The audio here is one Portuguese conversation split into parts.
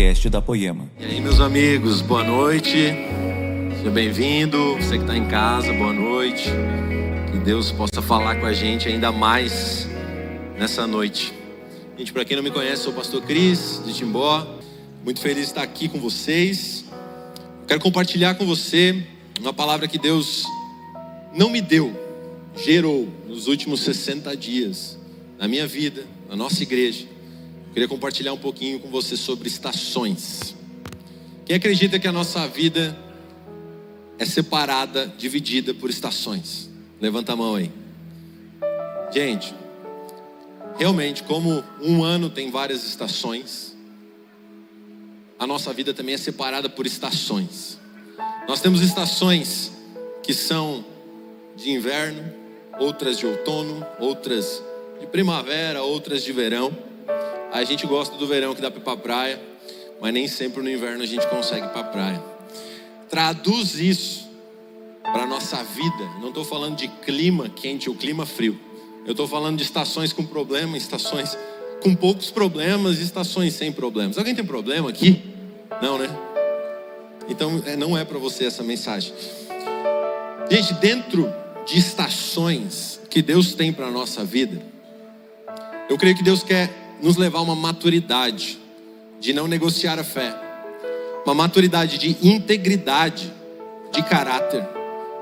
podcast da Poema. E aí, meus amigos, boa noite. Seja bem-vindo. Você que está em casa, boa noite. Que Deus possa falar com a gente ainda mais nessa noite. Gente, para quem não me conhece, sou o pastor Cris de Timbó. Muito feliz de estar aqui com vocês. Quero compartilhar com você uma palavra que Deus não me deu, gerou nos últimos 60 dias na minha vida, na nossa igreja. Queria compartilhar um pouquinho com você sobre estações. Quem acredita que a nossa vida é separada, dividida por estações? Levanta a mão aí. Gente, realmente, como um ano tem várias estações, a nossa vida também é separada por estações. Nós temos estações que são de inverno, outras de outono, outras de primavera, outras de verão. A gente gosta do verão que dá para ir para praia, mas nem sempre no inverno a gente consegue ir para praia. Traduz isso para nossa vida. Não estou falando de clima quente ou clima frio. Eu estou falando de estações com problema, estações com poucos problemas e estações sem problemas. Alguém tem problema aqui? Não, né? Então é, não é para você essa mensagem. Gente, dentro de estações que Deus tem para a nossa vida, eu creio que Deus quer nos levar a uma maturidade de não negociar a fé, uma maturidade de integridade, de caráter,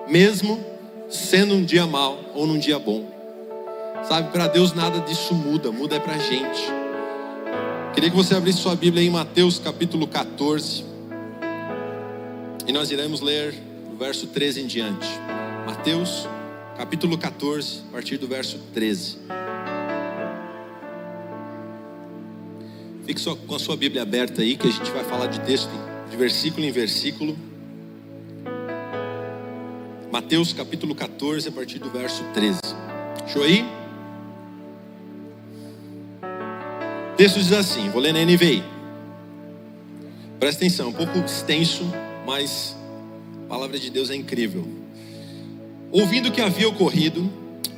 mesmo sendo um dia mal ou num dia bom. Sabe, para Deus nada disso muda, muda é para a gente. Queria que você abrisse sua Bíblia em Mateus capítulo 14. E nós iremos ler o verso 13 em diante. Mateus capítulo 14, a partir do verso 13. Fique só com a sua Bíblia aberta aí, que a gente vai falar de texto de versículo em versículo. Mateus capítulo 14, a partir do verso 13. Show aí? O texto diz assim, vou ler na NVI. Presta atenção, um pouco extenso, mas a palavra de Deus é incrível. Ouvindo o que havia ocorrido,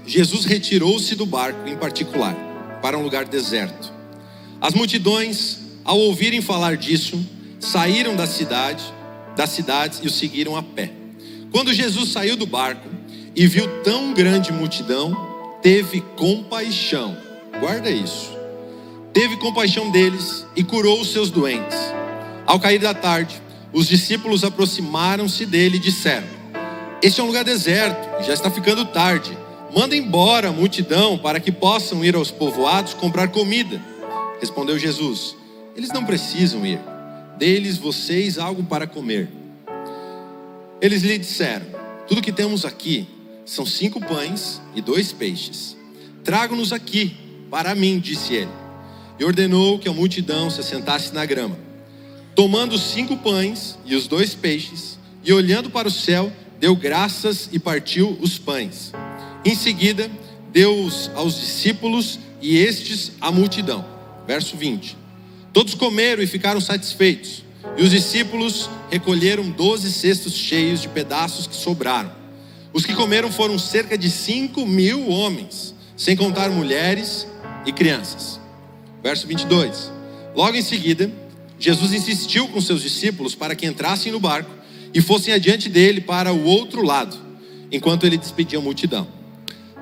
Jesus retirou-se do barco em particular, para um lugar deserto. As multidões, ao ouvirem falar disso, saíram da cidade, das cidades e o seguiram a pé. Quando Jesus saiu do barco e viu tão grande multidão, teve compaixão. Guarda isso. Teve compaixão deles e curou os seus doentes. Ao cair da tarde, os discípulos aproximaram-se dele e disseram: Este é um lugar deserto, já está ficando tarde. Manda embora a multidão para que possam ir aos povoados comprar comida. Respondeu Jesus: Eles não precisam ir. Deles vocês algo para comer. Eles lhe disseram: Tudo que temos aqui são cinco pães e dois peixes. Trago-nos aqui para mim, disse ele. E ordenou que a multidão se assentasse na grama. Tomando os cinco pães e os dois peixes, e olhando para o céu, deu graças e partiu os pães. Em seguida, deu-os aos discípulos e estes à multidão. Verso 20. Todos comeram e ficaram satisfeitos. E os discípulos recolheram doze cestos cheios de pedaços que sobraram. Os que comeram foram cerca de cinco mil homens, sem contar mulheres e crianças. Verso 22. Logo em seguida, Jesus insistiu com seus discípulos para que entrassem no barco e fossem adiante dele para o outro lado, enquanto ele despedia a multidão.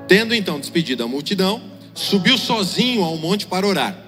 Tendo então despedido a multidão, subiu sozinho ao monte para orar.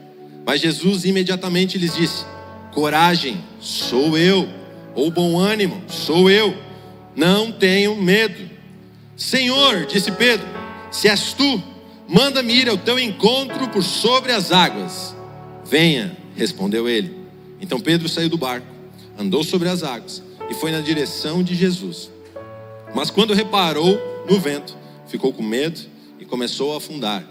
Mas Jesus imediatamente lhes disse: Coragem, sou eu. Ou bom ânimo, sou eu. Não tenham medo. Senhor, disse Pedro, se és tu, manda-me ir ao teu encontro por sobre as águas. Venha, respondeu ele. Então Pedro saiu do barco, andou sobre as águas e foi na direção de Jesus. Mas quando reparou no vento, ficou com medo e começou a afundar.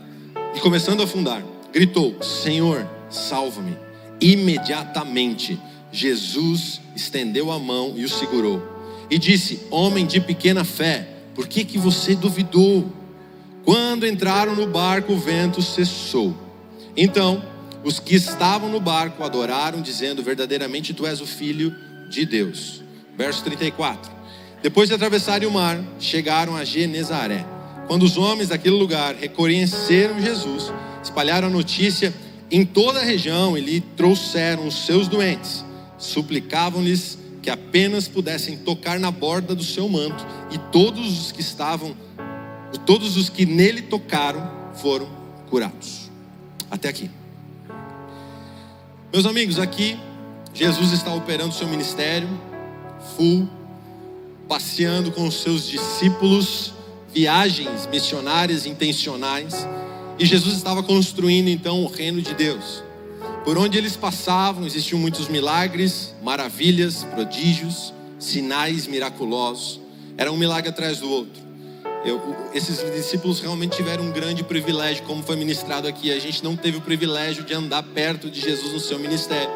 E começando a afundar, gritou: Senhor, salva-me. Imediatamente Jesus estendeu a mão e o segurou. E disse: Homem de pequena fé, por que, que você duvidou? Quando entraram no barco, o vento cessou. Então, os que estavam no barco adoraram, dizendo: Verdadeiramente tu és o filho de Deus. Verso 34. Depois de atravessarem o mar, chegaram a Genezaré. Quando os homens daquele lugar reconheceram Jesus, espalharam a notícia em toda a região e lhe trouxeram os seus doentes. Suplicavam-lhes que apenas pudessem tocar na borda do seu manto, e todos os que estavam, todos os que nele tocaram, foram curados. Até aqui. Meus amigos, aqui Jesus está operando seu ministério full, passeando com os seus discípulos, viagens missionárias intencionais, e Jesus estava construindo então o reino de Deus. Por onde eles passavam, existiam muitos milagres, maravilhas, prodígios, sinais miraculosos. Era um milagre atrás do outro. Eu, esses discípulos realmente tiveram um grande privilégio, como foi ministrado aqui. A gente não teve o privilégio de andar perto de Jesus no seu ministério.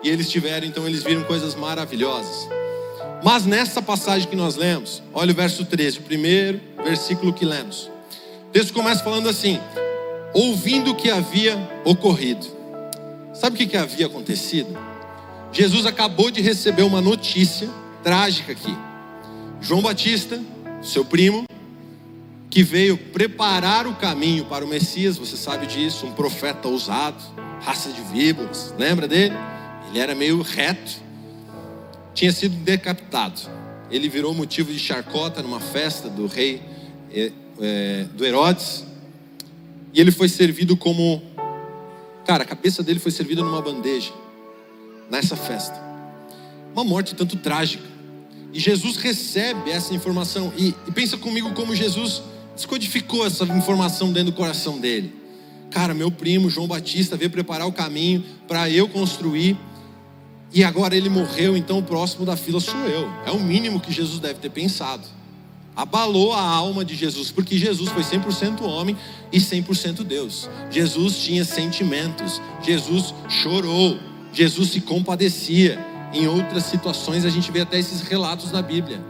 E eles tiveram, então eles viram coisas maravilhosas. Mas nessa passagem que nós lemos, olha o verso 13, o primeiro versículo que lemos. O texto começa falando assim: ouvindo o que havia ocorrido. Sabe o que, havia acontecido? Jesus acabou de receber uma notícia trágica aqui. João Batista, seu primo, que veio preparar o caminho para o Messias, você sabe disso, um profeta ousado, raça de víboras, lembra dele? Ele era meio reto, tinha sido decapitado. Ele virou motivo de charcota numa festa do rei é, do Herodes, e ele foi servido como, cara, a cabeça dele foi servida numa bandeja nessa festa. Uma morte tanto trágica. E Jesus recebe essa informação. E, e pensa comigo como Jesus descodificou essa informação dentro do coração dele. Cara, meu primo João Batista veio preparar o caminho para eu construir. E agora ele morreu, então o próximo da fila sou eu. É o mínimo que Jesus deve ter pensado. Abalou a alma de Jesus, porque Jesus foi 100% homem e 100% Deus. Jesus tinha sentimentos, Jesus chorou, Jesus se compadecia. Em outras situações a gente vê até esses relatos na Bíblia.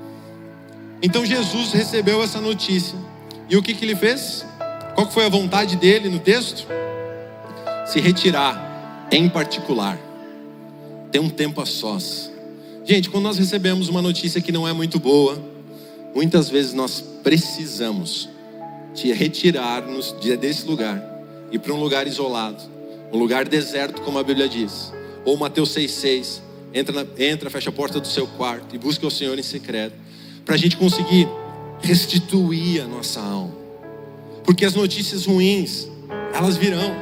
Então Jesus recebeu essa notícia e o que, que ele fez? Qual foi a vontade dele no texto? Se retirar, em particular. Ter um tempo a sós. Gente, quando nós recebemos uma notícia que não é muito boa, muitas vezes nós precisamos de retirar-nos desse lugar e para um lugar isolado, um lugar deserto, como a Bíblia diz. Ou Mateus 6,6. Entra, entra, fecha a porta do seu quarto e busca o Senhor em secreto. Para a gente conseguir restituir a nossa alma. Porque as notícias ruins, elas virão.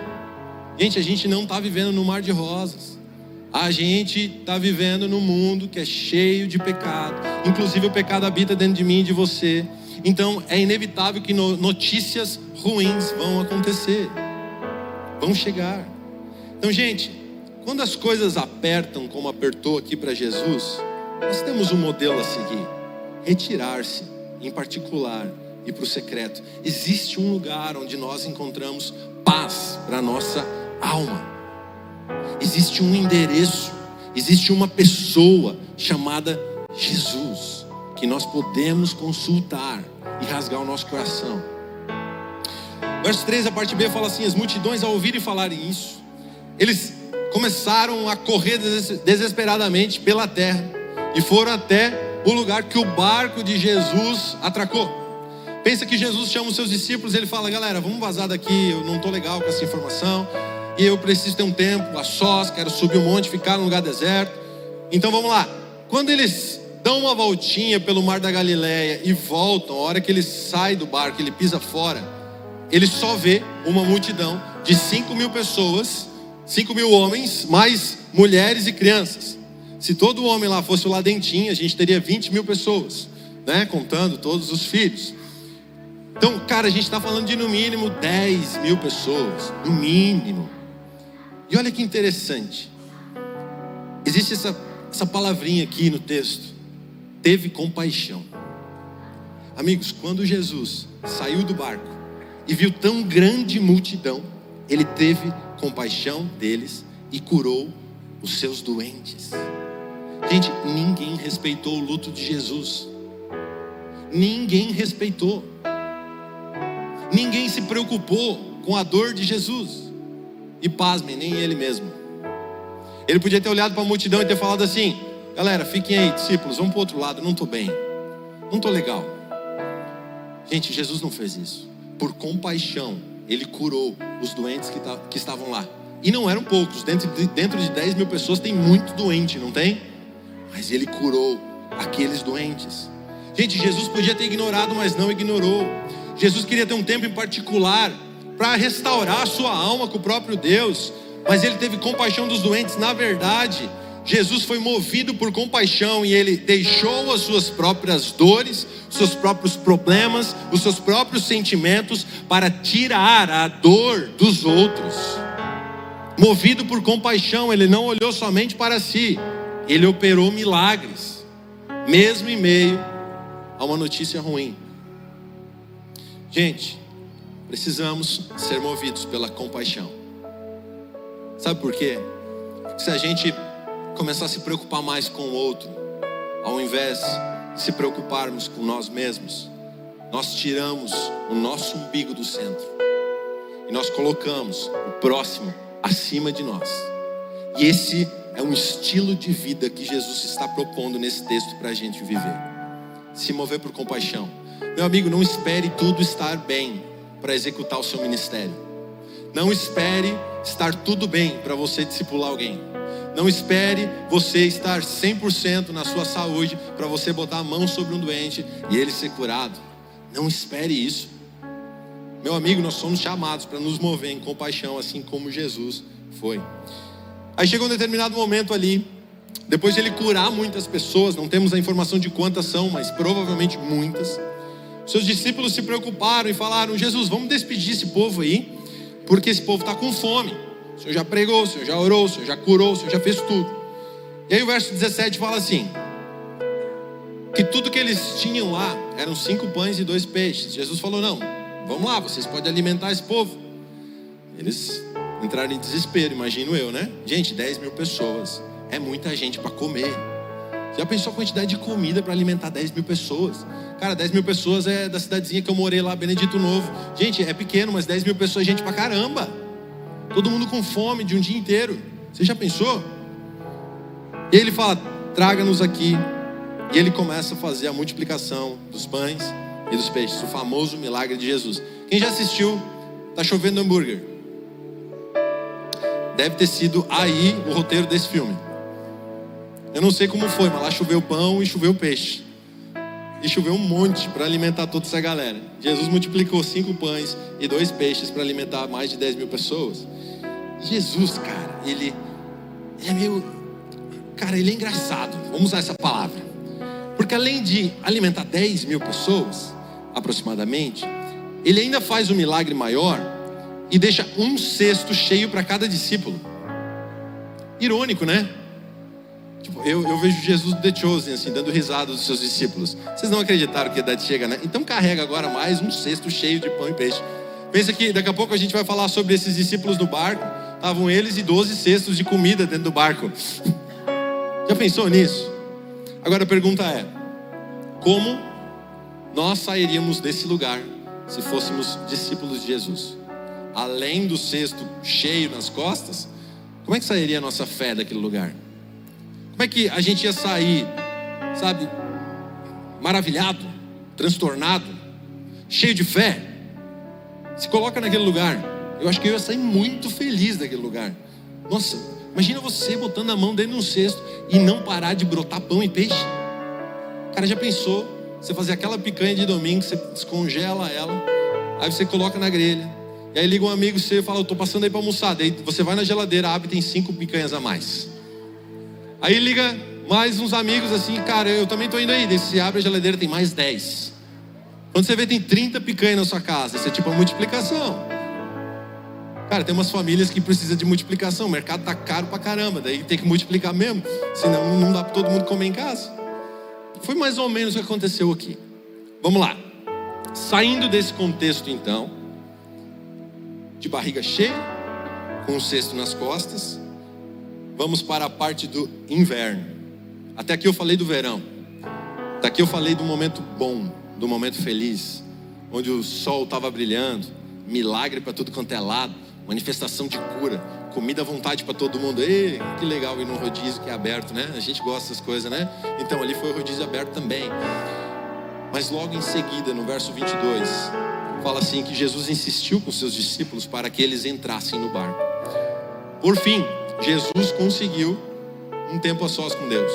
Gente, a gente não está vivendo no mar de rosas. A gente está vivendo num mundo que é cheio de pecado. Inclusive o pecado habita dentro de mim e de você. Então é inevitável que notícias ruins vão acontecer. Vão chegar. Então, gente, quando as coisas apertam, como apertou aqui para Jesus, nós temos um modelo a seguir: retirar-se em particular e para o secreto. Existe um lugar onde nós encontramos paz para a nossa alma. Existe um endereço, existe uma pessoa chamada Jesus, que nós podemos consultar e rasgar o nosso coração. Verso 3, a parte B fala assim: As multidões, ao ouvirem falarem isso, eles começaram a correr desesperadamente pela terra e foram até o lugar que o barco de Jesus atracou. Pensa que Jesus chama os seus discípulos ele fala: galera, vamos vazar daqui, eu não estou legal com essa informação, e eu preciso ter um tempo a sós, quero subir um monte, ficar num lugar deserto. Então vamos lá. Quando eles dão uma voltinha pelo mar da Galileia e voltam, a hora que ele sai do barco, ele pisa fora, ele só vê uma multidão de 5 mil pessoas, 5 mil homens, mais mulheres e crianças. Se todo homem lá fosse o Ladentim, a gente teria 20 mil pessoas, né? Contando todos os filhos. Então, cara, a gente está falando de no mínimo 10 mil pessoas, no mínimo. E olha que interessante. Existe essa, essa palavrinha aqui no texto. Teve compaixão. Amigos, quando Jesus saiu do barco e viu tão grande multidão, ele teve compaixão deles e curou os seus doentes. Gente, ninguém respeitou o luto de Jesus. Ninguém respeitou. Ninguém se preocupou com a dor de Jesus. E pasmem, nem ele mesmo. Ele podia ter olhado para a multidão e ter falado assim: galera, fiquem aí, discípulos, vamos para o outro lado, não estou bem, não estou legal. Gente, Jesus não fez isso. Por compaixão, ele curou os doentes que, que estavam lá. E não eram poucos, dentro de, dentro de 10 mil pessoas tem muito doente, não tem? Mas ele curou aqueles doentes. Gente, Jesus podia ter ignorado, mas não ignorou. Jesus queria ter um tempo em particular para restaurar a sua alma com o próprio Deus, mas ele teve compaixão dos doentes. Na verdade, Jesus foi movido por compaixão e ele deixou as suas próprias dores, seus próprios problemas, os seus próprios sentimentos para tirar a dor dos outros. Movido por compaixão, ele não olhou somente para si, ele operou milagres, mesmo em meio a uma notícia ruim. Gente, precisamos ser movidos pela compaixão. Sabe por quê? Se a gente começar a se preocupar mais com o outro, ao invés de se preocuparmos com nós mesmos, nós tiramos o nosso umbigo do centro e nós colocamos o próximo acima de nós. E esse é um estilo de vida que Jesus está propondo nesse texto para a gente viver. Se mover por compaixão. Meu amigo, não espere tudo estar bem para executar o seu ministério. Não espere estar tudo bem para você discipular alguém. Não espere você estar 100% na sua saúde para você botar a mão sobre um doente e ele ser curado. Não espere isso. Meu amigo, nós somos chamados para nos mover em compaixão, assim como Jesus foi. Aí chegou um determinado momento ali, depois de ele curar muitas pessoas, não temos a informação de quantas são, mas provavelmente muitas. Seus discípulos se preocuparam e falaram: Jesus, vamos despedir esse povo aí, porque esse povo está com fome. O Senhor já pregou, o Senhor já orou, o Senhor já curou, o Senhor já fez tudo. E aí o verso 17 fala assim: que tudo que eles tinham lá eram cinco pães e dois peixes. Jesus falou: não, vamos lá, vocês podem alimentar esse povo. Eles entraram em desespero, imagino eu, né? Gente, 10 mil pessoas. É muita gente para comer. Já pensou a quantidade de comida para alimentar 10 mil pessoas? Cara, 10 mil pessoas é da cidadezinha que eu morei lá, Benedito Novo. Gente, é pequeno, mas 10 mil pessoas é gente pra caramba. Todo mundo com fome de um dia inteiro. Você já pensou? E ele fala: traga-nos aqui. E ele começa a fazer a multiplicação dos pães e dos peixes, o famoso milagre de Jesus. Quem já assistiu? Tá chovendo hambúrguer. Deve ter sido aí o roteiro desse filme. Eu não sei como foi, mas lá choveu pão e choveu peixe. E choveu um monte para alimentar toda essa galera. Jesus multiplicou cinco pães e dois peixes para alimentar mais de 10 mil pessoas. Jesus, cara, ele, ele é meio. Cara, ele é engraçado. Vamos usar essa palavra. Porque além de alimentar 10 mil pessoas, aproximadamente, ele ainda faz um milagre maior e deixa um cesto cheio para cada discípulo. Irônico, né? Tipo, eu, eu, vejo Jesus The Chosen, assim, dando risada dos seus discípulos. Vocês não acreditaram que a idade chega, né? Então carrega agora mais um cesto cheio de pão e peixe. Pensa que daqui a pouco a gente vai falar sobre esses discípulos no barco. Estavam eles e 12 cestos de comida dentro do barco. Já pensou nisso? Agora a pergunta é: como nós sairíamos desse lugar se fôssemos discípulos de Jesus? Além do cesto cheio nas costas, como é que sairia a nossa fé daquele lugar? Como é que a gente ia sair, sabe, maravilhado, transtornado, cheio de fé? Se coloca naquele lugar. Eu acho que eu ia sair muito feliz daquele lugar. Nossa, imagina você botando a mão dentro de um cesto e não parar de brotar pão e peixe. O cara já pensou? Você fazer aquela picanha de domingo, você descongela ela, aí você coloca na grelha. E aí liga um amigo seu e fala: Eu estou passando aí para almoçar. Daí você vai na geladeira, abre tem cinco picanhas a mais. Aí liga mais uns amigos assim, cara, eu também estou indo aí. Daí você abre a geladeira, tem mais 10. Quando você vê, tem 30 picanhas na sua casa. Isso é tipo uma multiplicação. Cara, tem umas famílias que precisam de multiplicação. O mercado tá caro pra caramba. Daí tem que multiplicar mesmo. Senão não dá para todo mundo comer em casa. Foi mais ou menos o que aconteceu aqui. Vamos lá. Saindo desse contexto, então, de barriga cheia, com um cesto nas costas, Vamos para a parte do inverno. Até aqui eu falei do verão. Daqui eu falei do momento bom, do momento feliz, onde o sol estava brilhando, milagre para tudo quanto é lado, manifestação de cura, comida à vontade para todo mundo. Ei, que legal ir num rodízio que é aberto, né? A gente gosta dessas coisas, né? Então ali foi o rodízio aberto também. Mas logo em seguida, no verso 22, fala assim que Jesus insistiu com seus discípulos para que eles entrassem no barco. Por fim, Jesus conseguiu um tempo a sós com Deus.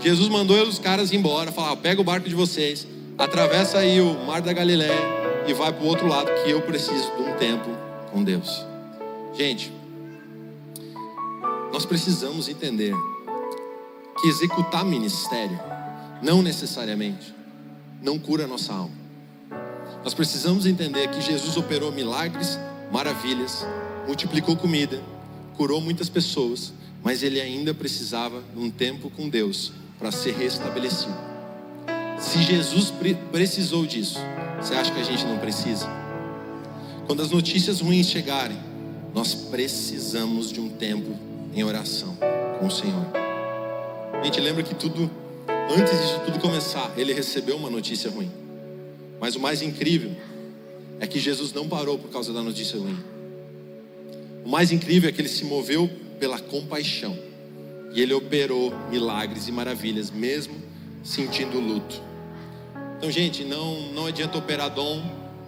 Jesus mandou os caras embora, falar: pega o barco de vocês, atravessa aí o mar da Galiléia e vai para o outro lado que eu preciso de um tempo com Deus. Gente, nós precisamos entender que executar ministério não necessariamente não cura a nossa alma. Nós precisamos entender que Jesus operou milagres, maravilhas, multiplicou comida, curou muitas pessoas, mas ele ainda precisava de um tempo com Deus para ser restabelecido. Se Jesus precisou disso, você acha que a gente não precisa? Quando as notícias ruins chegarem, nós precisamos de um tempo em oração com o Senhor. A gente lembra que tudo, antes de tudo começar, ele recebeu uma notícia ruim. Mas o mais incrível é que Jesus não parou por causa da notícia ruim. O mais incrível é que ele se moveu pela compaixão. E ele operou milagres e maravilhas, mesmo sentindo luto. Então, gente, não, não adianta operar dom,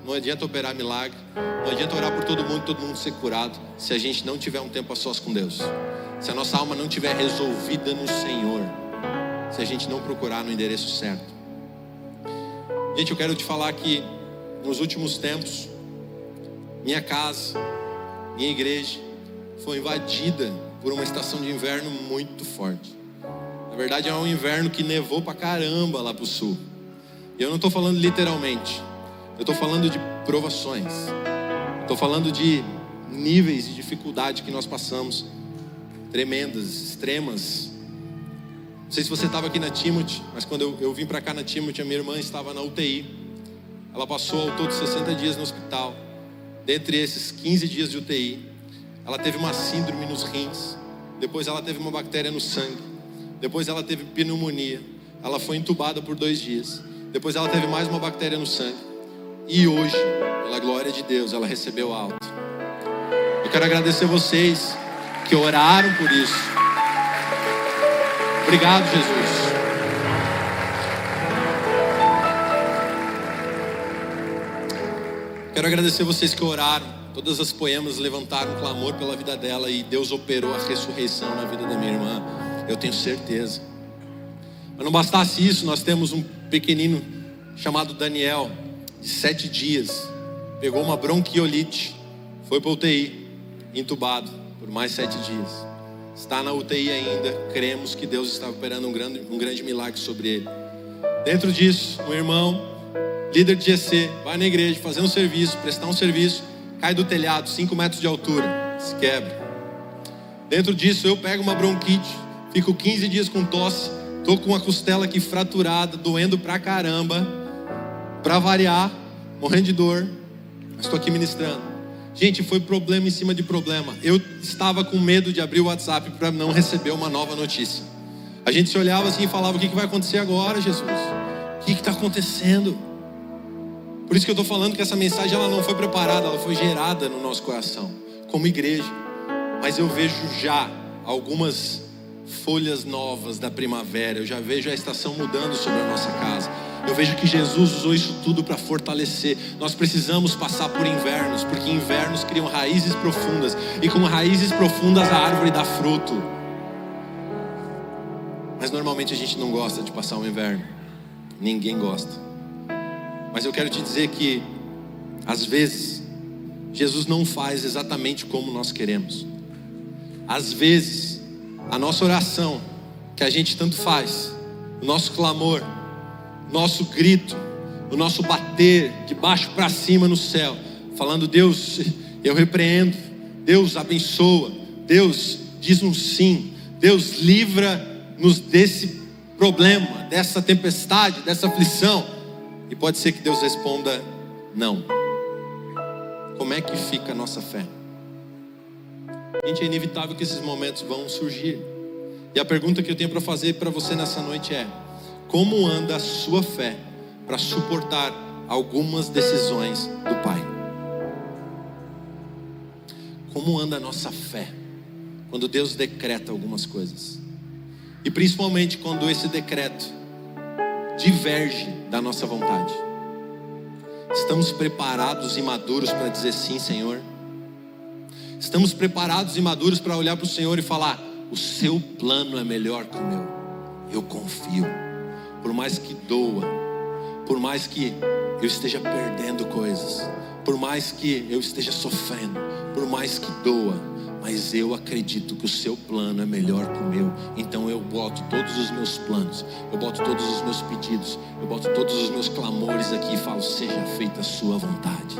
não adianta operar milagre, não adianta orar por todo mundo, todo mundo ser curado, se a gente não tiver um tempo a sós com Deus. Se a nossa alma não estiver resolvida no Senhor, se a gente não procurar no endereço certo. Gente, eu quero te falar que nos últimos tempos, minha casa, minha igreja foi invadida por uma estação de inverno muito forte. Na verdade, é um inverno que nevou pra caramba lá pro sul. E eu não estou falando literalmente. Eu estou falando de provações. Estou falando de níveis de dificuldade que nós passamos, tremendas, extremas. Não sei se você estava aqui na Timothy, mas quando eu, eu vim para cá na Timothy, a minha irmã estava na UTI. Ela passou ao todo 60 dias no hospital. Dentre esses 15 dias de UTI, ela teve uma síndrome nos rins. Depois ela teve uma bactéria no sangue. Depois ela teve pneumonia. Ela foi entubada por dois dias. Depois ela teve mais uma bactéria no sangue. E hoje, pela glória de Deus, ela recebeu alto. Eu quero agradecer vocês que oraram por isso. Obrigado, Jesus. Quero agradecer vocês que oraram. Todas as poemas levantaram clamor pela vida dela e Deus operou a ressurreição na vida da minha irmã. Eu tenho certeza. Mas não bastasse isso, nós temos um pequenino chamado Daniel sete dias, pegou uma bronquiolite, foi para UTI, entubado por mais sete dias. Está na UTI ainda, cremos que Deus está operando um grande, um grande milagre sobre ele. Dentro disso, um irmão, líder de GC, vai na igreja fazer um serviço, prestar um serviço, cai do telhado, 5 metros de altura, se quebra. Dentro disso, eu pego uma bronquite, fico 15 dias com tosse, tô com uma costela aqui fraturada, doendo pra caramba para variar, morrendo de dor, mas estou aqui ministrando. Gente, foi problema em cima de problema. Eu estava com medo de abrir o WhatsApp para não receber uma nova notícia. A gente se olhava assim e falava: O que, que vai acontecer agora, Jesus? O que está acontecendo? Por isso que eu estou falando que essa mensagem ela não foi preparada, ela foi gerada no nosso coração, como igreja. Mas eu vejo já algumas folhas novas da primavera, eu já vejo a estação mudando sobre a nossa casa. Eu vejo que Jesus usou isso tudo para fortalecer. Nós precisamos passar por invernos, porque invernos criam raízes profundas, e com raízes profundas a árvore dá fruto. Mas normalmente a gente não gosta de passar um inverno. Ninguém gosta. Mas eu quero te dizer que às vezes Jesus não faz exatamente como nós queremos. Às vezes a nossa oração que a gente tanto faz, o nosso clamor, nosso grito, o nosso bater de baixo para cima no céu, falando: Deus, eu repreendo, Deus abençoa, Deus diz um sim, Deus livra-nos desse problema, dessa tempestade, dessa aflição. E pode ser que Deus responda: não. Como é que fica a nossa fé? Gente, é inevitável que esses momentos vão surgir. E a pergunta que eu tenho para fazer para você nessa noite é: como anda a sua fé para suportar algumas decisões do Pai? Como anda a nossa fé quando Deus decreta algumas coisas? E principalmente quando esse decreto diverge da nossa vontade. Estamos preparados e maduros para dizer sim, Senhor? Estamos preparados e maduros para olhar para o Senhor e falar: o seu plano é melhor que o meu. Eu confio. Por mais que doa, por mais que eu esteja perdendo coisas, por mais que eu esteja sofrendo, por mais que doa, mas eu acredito que o seu plano é melhor que o meu. Então eu boto todos os meus planos, eu boto todos os meus pedidos, eu boto todos os meus clamores aqui e falo: seja feita a sua vontade.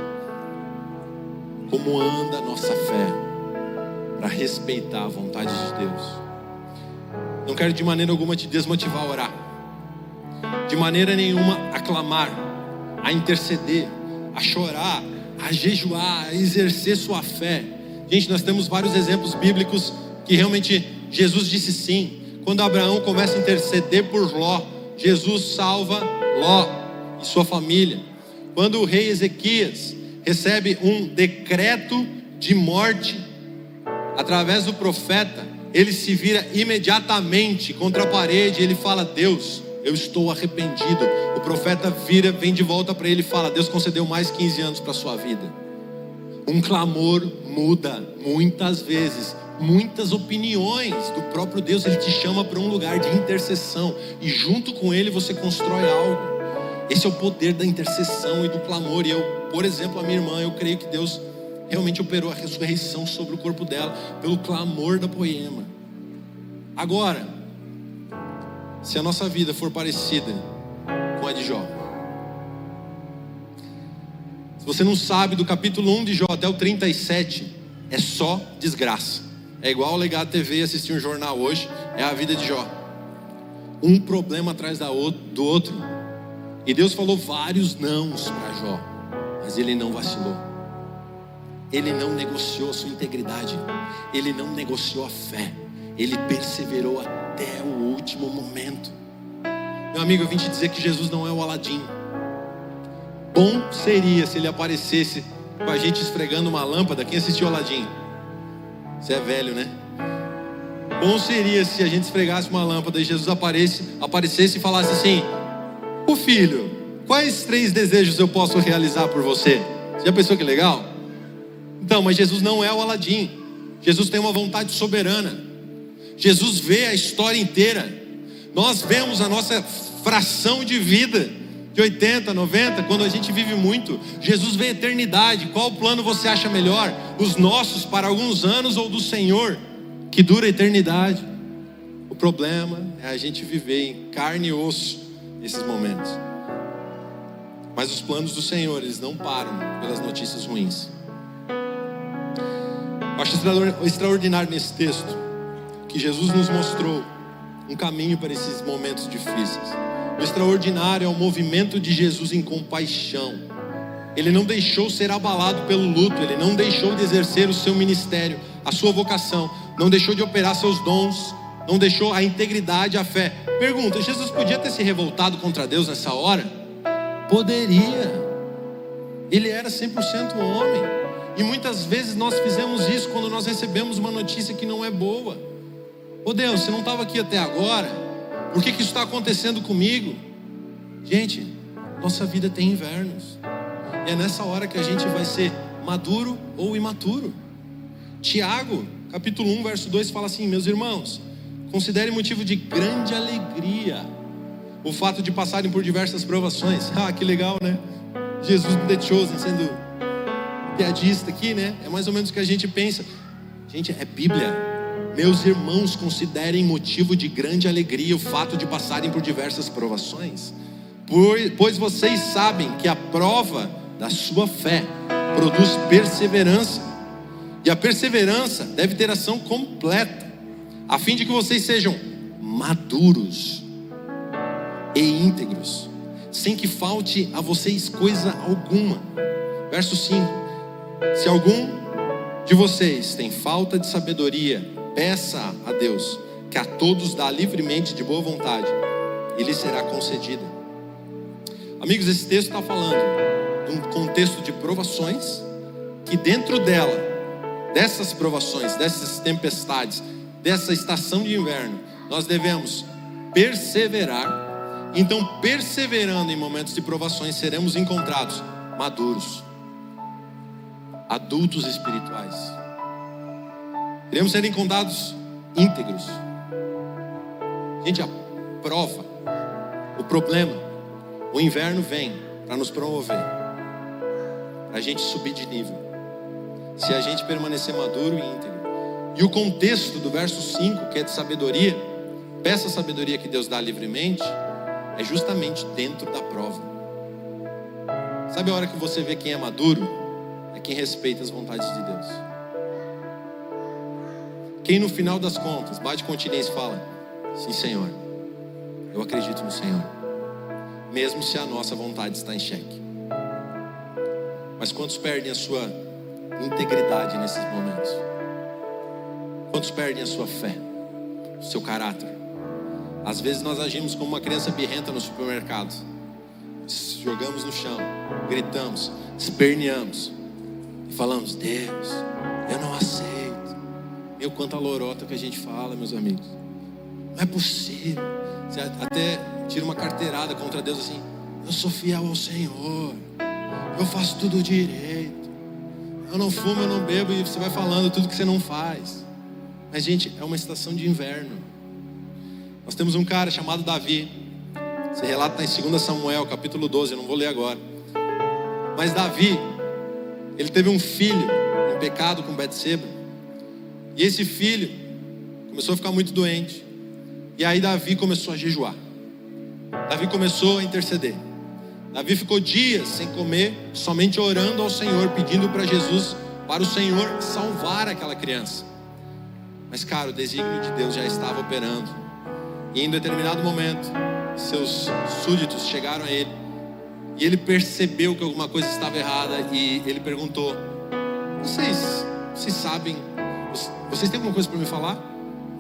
Como anda a nossa fé para respeitar a vontade de Deus? Não quero de maneira alguma te desmotivar a orar, de maneira nenhuma a clamar, a interceder, a chorar, a jejuar, a exercer sua fé Gente, nós temos vários exemplos bíblicos que realmente Jesus disse sim. Quando Abraão começa a interceder por Ló, Jesus salva Ló e sua família. Quando o rei Ezequias recebe um decreto de morte através do profeta, ele se vira imediatamente contra a parede, ele fala: "Deus, eu estou arrependido". O profeta vira, vem de volta para ele e fala: "Deus concedeu mais 15 anos para sua vida". Um clamor muda muitas vezes, muitas opiniões do próprio Deus, ele te chama para um lugar de intercessão e junto com ele você constrói algo. Esse é o poder da intercessão e do clamor. E eu, por exemplo, a minha irmã, eu creio que Deus realmente operou a ressurreição sobre o corpo dela pelo clamor da poema. Agora, se a nossa vida for parecida com a de Jó, se você não sabe, do capítulo 1 de Jó até o 37, é só desgraça. É igual ligar a TV e assistir um jornal hoje, é a vida de Jó. Um problema atrás do outro. E Deus falou vários nãos para Jó, mas ele não vacilou. Ele não negociou a sua integridade, ele não negociou a fé, ele perseverou até o último momento. Meu amigo, eu vim te dizer que Jesus não é o Aladim bom seria se ele aparecesse com a gente esfregando uma lâmpada. Quem assistiu Aladim? Você é velho, né? Bom seria se a gente esfregasse uma lâmpada e Jesus aparecesse, aparecesse e falasse assim: O filho, quais três desejos eu posso realizar por você? Você já pensou que legal? Então, mas Jesus não é o Aladim. Jesus tem uma vontade soberana. Jesus vê a história inteira. Nós vemos a nossa fração de vida de 80, 90, quando a gente vive muito. Jesus vem eternidade. Qual plano você acha melhor? Os nossos para alguns anos ou do Senhor, que dura a eternidade? O problema é a gente viver em carne e osso esses momentos. Mas os planos do Senhor, eles não param pelas notícias ruins. Eu acho extraordinário nesse texto que Jesus nos mostrou um caminho para esses momentos difíceis. O extraordinário é o movimento de Jesus em compaixão. Ele não deixou ser abalado pelo luto, ele não deixou de exercer o seu ministério, a sua vocação, não deixou de operar seus dons, não deixou a integridade, a fé. Pergunta: Jesus podia ter se revoltado contra Deus nessa hora? Poderia. Ele era 100% homem. E muitas vezes nós fizemos isso quando nós recebemos uma notícia que não é boa. Ô Deus, você não estava aqui até agora? Por que, que isso está acontecendo comigo? Gente, nossa vida tem invernos. E é nessa hora que a gente vai ser maduro ou imaturo. Tiago, capítulo 1, verso 2 fala assim: Meus irmãos, considere motivo de grande alegria o fato de passarem por diversas provações. Ah, que legal, né? Jesus The sendo piadista aqui, né? É mais ou menos o que a gente pensa. Gente, é Bíblia. Meus irmãos, considerem motivo de grande alegria o fato de passarem por diversas provações, pois vocês sabem que a prova da sua fé produz perseverança, e a perseverança deve ter ação completa, a fim de que vocês sejam maduros e íntegros, sem que falte a vocês coisa alguma. Verso 5: Se algum de vocês tem falta de sabedoria, Peça a Deus, que a todos dá livremente de boa vontade, e lhe será concedida. Amigos, esse texto está falando de um contexto de provações, que dentro dela, dessas provações, dessas tempestades, dessa estação de inverno, nós devemos perseverar. Então, perseverando em momentos de provações, seremos encontrados maduros, adultos espirituais. Iremos ser encontrados íntegros. Gente, a prova, o problema, o inverno vem para nos promover, para a gente subir de nível. Se a gente permanecer maduro e íntegro. E o contexto do verso 5, que é de sabedoria, peça sabedoria que Deus dá livremente, é justamente dentro da prova. Sabe a hora que você vê quem é maduro? É quem respeita as vontades de Deus. Quem no final das contas bate continência e fala: Sim, Senhor, eu acredito no Senhor, mesmo se a nossa vontade está em xeque. Mas quantos perdem a sua integridade nesses momentos? Quantos perdem a sua fé, o seu caráter? Às vezes nós agimos como uma criança birrenta no supermercado. Jogamos no chão, gritamos, esperneamos e falamos: Deus, eu não aceito. Meu, quanta lorota que a gente fala, meus amigos. Não é possível. Você até tira uma carteirada contra Deus assim: Eu sou fiel ao Senhor, eu faço tudo direito. Eu não fumo, eu não bebo, e você vai falando tudo que você não faz. Mas, gente, é uma estação de inverno. Nós temos um cara chamado Davi. Relato está em 2 Samuel, capítulo 12, eu não vou ler agora. Mas Davi, ele teve um filho em pecado com Betseba. E esse filho começou a ficar muito doente. E aí Davi começou a jejuar. Davi começou a interceder. Davi ficou dias sem comer, somente orando ao Senhor, pedindo para Jesus, para o Senhor salvar aquela criança. Mas, cara, o desígnio de Deus já estava operando. E em determinado momento, seus súditos chegaram a ele. E ele percebeu que alguma coisa estava errada. E ele perguntou: Vocês, vocês sabem? Vocês têm alguma coisa para me falar?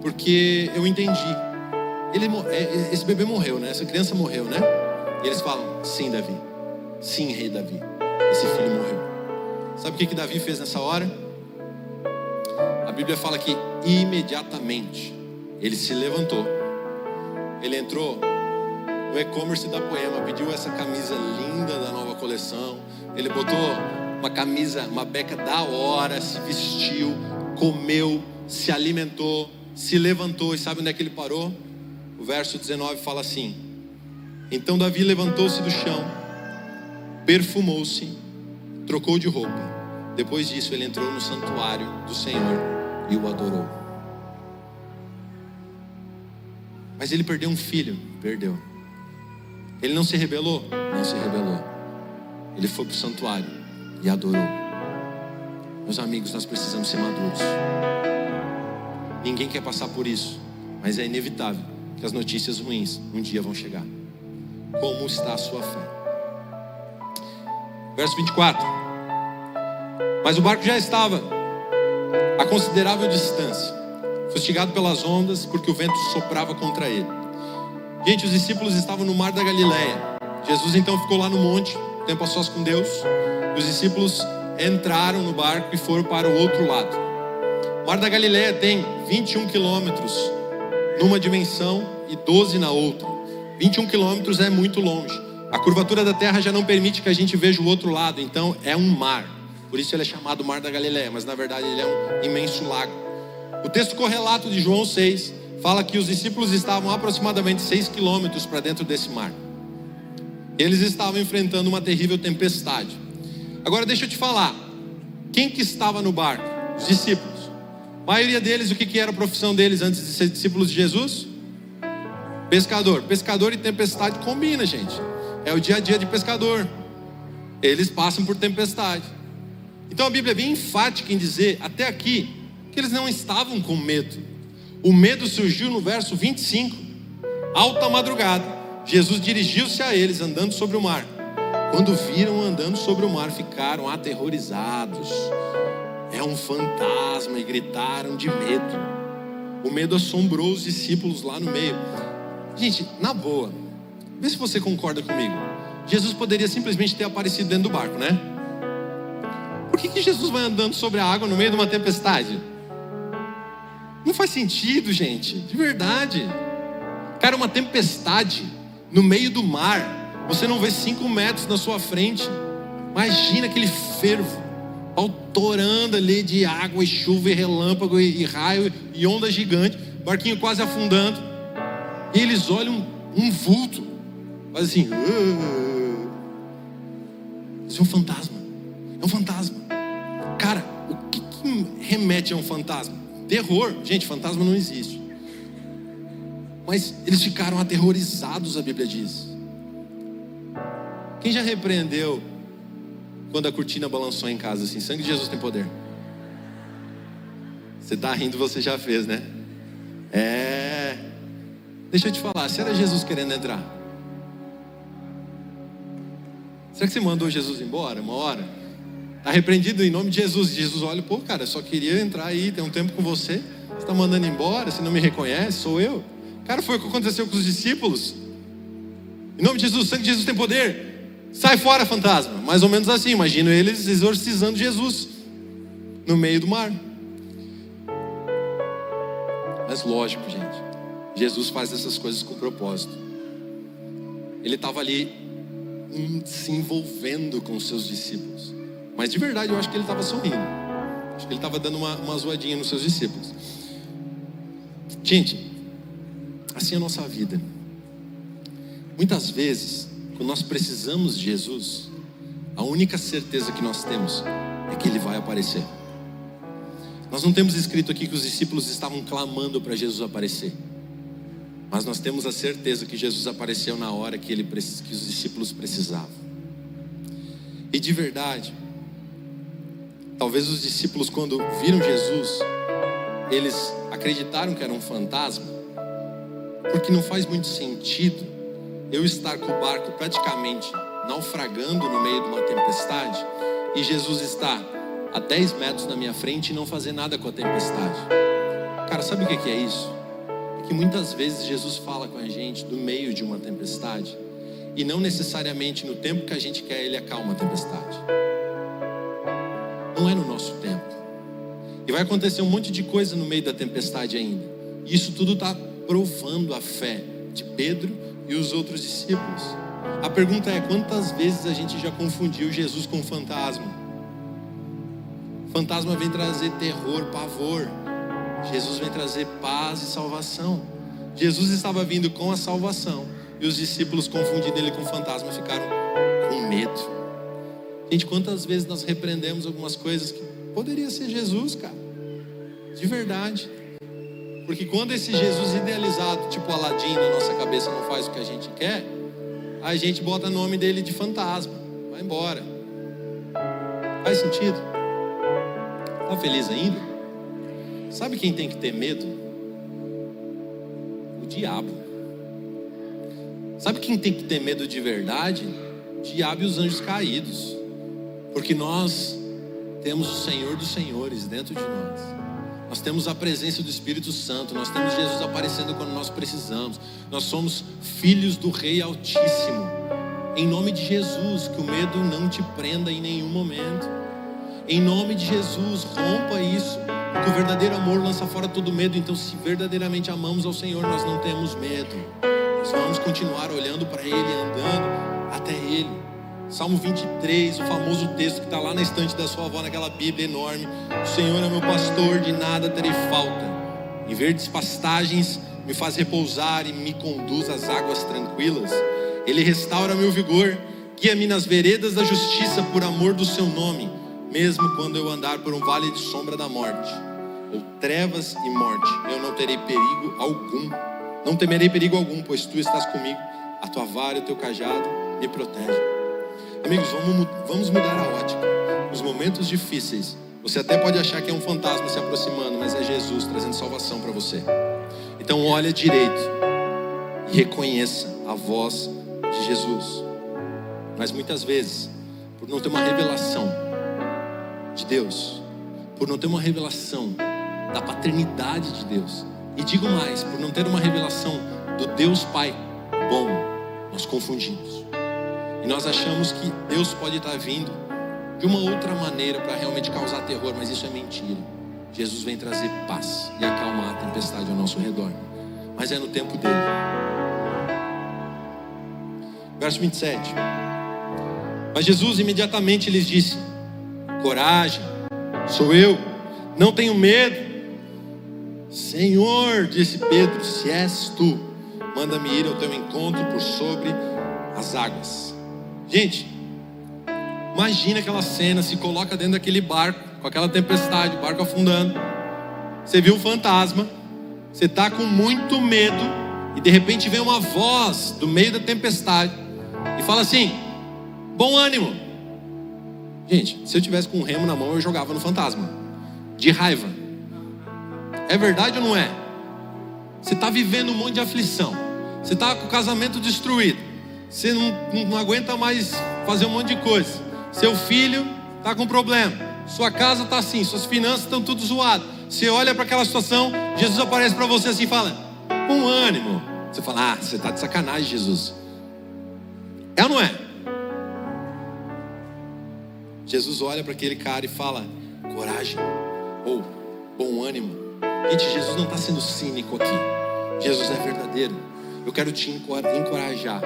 Porque eu entendi. Ele, é, esse bebê morreu, né? Essa criança morreu, né? E eles falam: Sim, Davi. Sim, rei Davi. Esse filho morreu. Sabe o que, que Davi fez nessa hora? Bíblia fala que imediatamente ele se levantou, ele entrou no e-commerce da Poema, pediu essa camisa linda da nova coleção, ele botou uma camisa, uma beca da hora, se vestiu, comeu, se alimentou, se levantou e sabe onde é que ele parou? O verso 19 fala assim: Então Davi levantou-se do chão, perfumou-se, trocou de roupa. Depois disso, ele entrou no santuário do Senhor e o adorou. Mas ele perdeu um filho, perdeu. Ele não se rebelou, não se rebelou. Ele foi para o santuário e adorou. Meus amigos, nós precisamos ser maduros. Ninguém quer passar por isso, mas é inevitável que as notícias ruins um dia vão chegar. Como está a sua fé? Verso 24. Mas o barco já estava a considerável distância, fustigado pelas ondas, porque o vento soprava contra ele. Gente, os discípulos estavam no mar da Galileia. Jesus então ficou lá no monte, tempo a sós com Deus. Os discípulos entraram no barco e foram para o outro lado. O mar da Galileia tem 21 quilômetros numa dimensão e 12 na outra. 21 quilômetros é muito longe. A curvatura da terra já não permite que a gente veja o outro lado, então é um mar. Por isso ele é chamado Mar da Galileia, mas na verdade ele é um imenso lago. O texto correlato de João 6 fala que os discípulos estavam aproximadamente 6 quilômetros para dentro desse mar. Eles estavam enfrentando uma terrível tempestade. Agora deixa eu te falar, quem que estava no barco? Os discípulos. A maioria deles, o que, que era a profissão deles antes de ser discípulos de Jesus? Pescador. Pescador e tempestade combina, gente. É o dia a dia de pescador. Eles passam por tempestade. Então a Bíblia é bem enfática em dizer, até aqui, que eles não estavam com medo. O medo surgiu no verso 25. Alta madrugada, Jesus dirigiu-se a eles andando sobre o mar. Quando viram andando sobre o mar, ficaram aterrorizados. É um fantasma e gritaram de medo. O medo assombrou os discípulos lá no meio. Gente, na boa, vê se você concorda comigo. Jesus poderia simplesmente ter aparecido dentro do barco, né? Por que, que Jesus vai andando sobre a água no meio de uma tempestade? Não faz sentido, gente, de verdade. Cara, uma tempestade no meio do mar, você não vê cinco metros na sua frente. Imagina aquele fervo, autorando ali de água e chuva e relâmpago e, e raio e onda gigante, barquinho quase afundando. E eles olham um vulto, faz assim. Uh, isso é um fantasma. É um fantasma. Cara, o que, que remete a um fantasma? Terror. Gente, fantasma não existe. Mas eles ficaram aterrorizados, a Bíblia diz. Quem já repreendeu quando a cortina balançou em casa assim? Sangue de Jesus tem poder. Você está rindo, você já fez, né? É. Deixa eu te falar, se era Jesus querendo entrar, será que você mandou Jesus embora uma hora? Está repreendido em nome de Jesus. Jesus olha, pô, cara, só queria entrar aí, ter um tempo com você. Você está mandando embora, você não me reconhece, sou eu. Cara, foi o que aconteceu com os discípulos. Em nome de Jesus, o sangue de Jesus tem poder. Sai fora, fantasma. Mais ou menos assim, imagino eles exorcizando Jesus no meio do mar. Mas lógico, gente, Jesus faz essas coisas com propósito. Ele estava ali se envolvendo com os seus discípulos. Mas de verdade eu acho que ele estava sorrindo. Acho que ele estava dando uma, uma zoadinha nos seus discípulos. Gente, assim é a nossa vida. Muitas vezes, quando nós precisamos de Jesus, a única certeza que nós temos é que Ele vai aparecer. Nós não temos escrito aqui que os discípulos estavam clamando para Jesus aparecer, mas nós temos a certeza que Jesus apareceu na hora que, ele, que os discípulos precisavam. E de verdade, talvez os discípulos, quando viram Jesus, eles acreditaram que era um fantasma, porque não faz muito sentido eu estar com o barco praticamente naufragando no meio de uma tempestade e Jesus está a 10 metros na minha frente e não fazer nada com a tempestade. Cara, sabe o que é isso? É que muitas vezes Jesus fala com a gente do meio de uma tempestade e não necessariamente no tempo que a gente quer ele acalma a tempestade. Não é no nosso tempo. E vai acontecer um monte de coisa no meio da tempestade ainda. E isso tudo está provando a fé de Pedro e os outros discípulos. A pergunta é: quantas vezes a gente já confundiu Jesus com fantasma? Fantasma vem trazer terror, pavor. Jesus vem trazer paz e salvação. Jesus estava vindo com a salvação e os discípulos confundindo ele com fantasma ficaram com medo. Gente, quantas vezes nós repreendemos algumas coisas que poderia ser Jesus, cara? De verdade. Porque quando esse Jesus idealizado, tipo Aladim, na nossa cabeça não faz o que a gente quer, a gente bota nome dele de fantasma. Vai embora. Faz sentido? Tá feliz ainda? Sabe quem tem que ter medo? O diabo. Sabe quem tem que ter medo de verdade? O diabo e os anjos caídos. Porque nós temos o Senhor dos Senhores dentro de nós. Nós temos a presença do Espírito Santo, nós temos Jesus aparecendo quando nós precisamos. Nós somos filhos do Rei Altíssimo. Em nome de Jesus, que o medo não te prenda em nenhum momento. Em nome de Jesus, rompa isso. Porque o verdadeiro amor lança fora todo medo. Então, se verdadeiramente amamos ao Senhor, nós não temos medo. Nós vamos continuar olhando para Ele, andando até Ele. Salmo 23, o famoso texto que está lá na estante da sua avó, naquela Bíblia enorme. O Senhor é meu pastor, de nada terei falta. Em verdes pastagens me faz repousar e me conduz às águas tranquilas. Ele restaura meu vigor, guia-me nas veredas da justiça por amor do seu nome, mesmo quando eu andar por um vale de sombra da morte, ou trevas e morte, eu não terei perigo algum. Não temerei perigo algum, pois tu estás comigo. A tua vara e o teu cajado me protegem. Amigos, vamos, vamos mudar a ótica. Os momentos difíceis, você até pode achar que é um fantasma se aproximando, mas é Jesus trazendo salvação para você. Então, olha direito e reconheça a voz de Jesus. Mas muitas vezes, por não ter uma revelação de Deus, por não ter uma revelação da paternidade de Deus, E digo mais, por não ter uma revelação do Deus Pai bom, nós confundimos. E nós achamos que Deus pode estar vindo de uma outra maneira para realmente causar terror, mas isso é mentira. Jesus vem trazer paz e acalmar a tempestade ao nosso redor. Mas é no tempo dele. Verso 27. Mas Jesus imediatamente lhes disse: Coragem, sou eu, não tenho medo. Senhor, disse Pedro, se és tu, manda-me ir ao teu encontro por sobre as águas. Gente, imagina aquela cena, se coloca dentro daquele barco, com aquela tempestade, o barco afundando. Você viu um fantasma, você está com muito medo, e de repente vem uma voz do meio da tempestade e fala assim: Bom ânimo. Gente, se eu tivesse com um remo na mão, eu jogava no fantasma, de raiva. É verdade ou não é? Você está vivendo um monte de aflição, você está com o casamento destruído, você não, não, aguenta mais fazer um monte de coisa. Seu filho está com problema, sua casa está assim, suas finanças estão tudo zoadas. Você olha para aquela situação, Jesus aparece para você assim e fala: com ânimo. Você fala: Ah, você está de sacanagem, Jesus. É ou não é? Jesus olha para aquele cara e fala: coragem, ou bom ânimo. Gente, Jesus não está sendo cínico aqui. Jesus é verdadeiro. Eu quero te encorajar